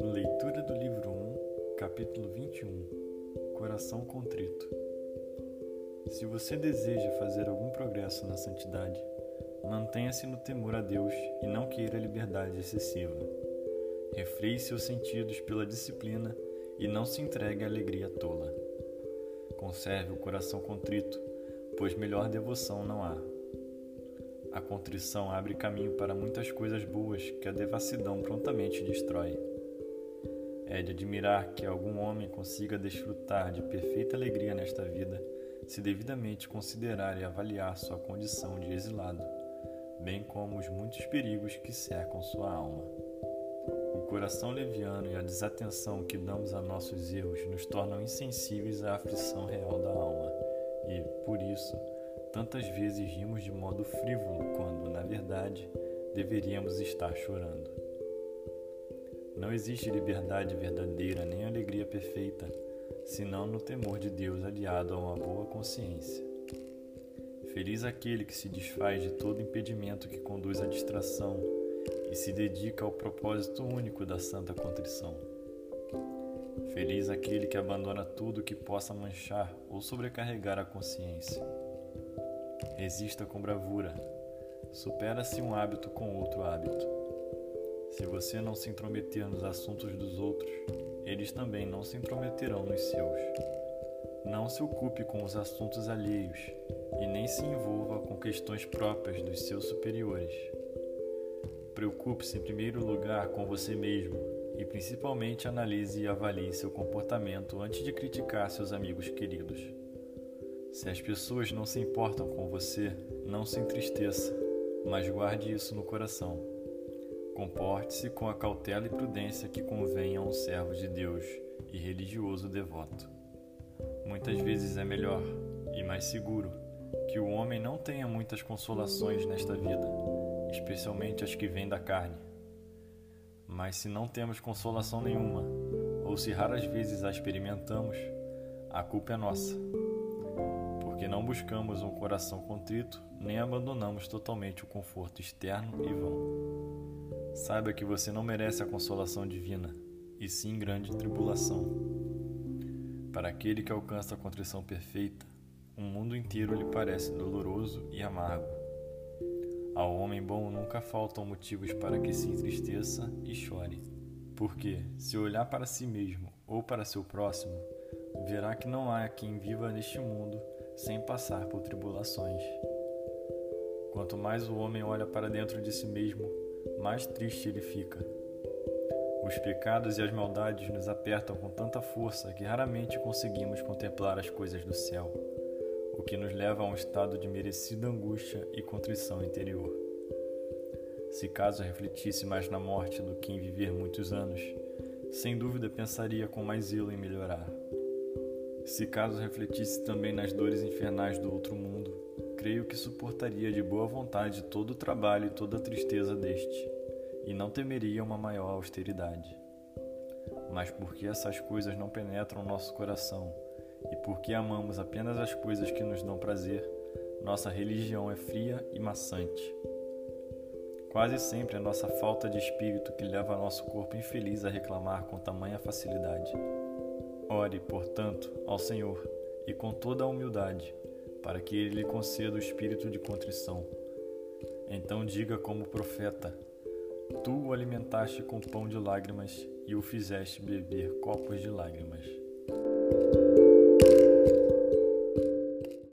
Leitura do livro 1, capítulo 21 Coração Contrito. Se você deseja fazer algum progresso na santidade, mantenha-se no temor a Deus e não queira liberdade excessiva. Refreie seus sentidos pela disciplina e não se entregue à alegria tola. Conserve o coração contrito, pois melhor devoção não há. A contrição abre caminho para muitas coisas boas que a devassidão prontamente destrói. É de admirar que algum homem consiga desfrutar de perfeita alegria nesta vida, se devidamente considerar e avaliar sua condição de exilado, bem como os muitos perigos que cercam sua alma. O coração leviano e a desatenção que damos a nossos erros nos tornam insensíveis à aflição real da alma e, por isso, tantas vezes rimos de modo frívolo quando, na verdade, deveríamos estar chorando. Não existe liberdade verdadeira nem alegria perfeita, senão no temor de Deus aliado a uma boa consciência. Feliz aquele que se desfaz de todo impedimento que conduz à distração e se dedica ao propósito único da santa contrição. Feliz aquele que abandona tudo que possa manchar ou sobrecarregar a consciência. Resista com bravura. Supera-se um hábito com outro hábito. Se você não se intrometer nos assuntos dos outros, eles também não se intrometerão nos seus. Não se ocupe com os assuntos alheios e nem se envolva com questões próprias dos seus superiores. Preocupe-se em primeiro lugar com você mesmo e principalmente analise e avalie seu comportamento antes de criticar seus amigos queridos. Se as pessoas não se importam com você, não se entristeça, mas guarde isso no coração. Comporte-se com a cautela e prudência que convém a um servo de Deus e religioso devoto. Muitas vezes é melhor e mais seguro que o homem não tenha muitas consolações nesta vida especialmente as que vêm da carne. Mas se não temos consolação nenhuma, ou se raras vezes a experimentamos, a culpa é nossa, porque não buscamos um coração contrito nem abandonamos totalmente o conforto externo e vão. Saiba que você não merece a consolação divina, e sim grande tribulação. Para aquele que alcança a contrição perfeita, o mundo inteiro lhe parece doloroso e amargo ao homem bom nunca faltam motivos para que se entristeça e chore. Porque, se olhar para si mesmo ou para seu próximo, verá que não há quem viva neste mundo sem passar por tribulações. Quanto mais o homem olha para dentro de si mesmo, mais triste ele fica. Os pecados e as maldades nos apertam com tanta força que raramente conseguimos contemplar as coisas do céu o que nos leva a um estado de merecida angústia e contrição interior. Se caso refletisse mais na morte do que em viver muitos anos, sem dúvida pensaria com mais zelo em melhorar. Se caso refletisse também nas dores infernais do outro mundo, creio que suportaria de boa vontade todo o trabalho e toda a tristeza deste, e não temeria uma maior austeridade. Mas porque essas coisas não penetram nosso coração, e porque amamos apenas as coisas que nos dão prazer, nossa religião é fria e maçante. Quase sempre é nossa falta de espírito que leva nosso corpo infeliz a reclamar com tamanha facilidade. Ore, portanto, ao Senhor e com toda a humildade, para que Ele lhe conceda o espírito de contrição. Então diga como profeta: Tu o alimentaste com pão de lágrimas e o fizeste beber copos de lágrimas.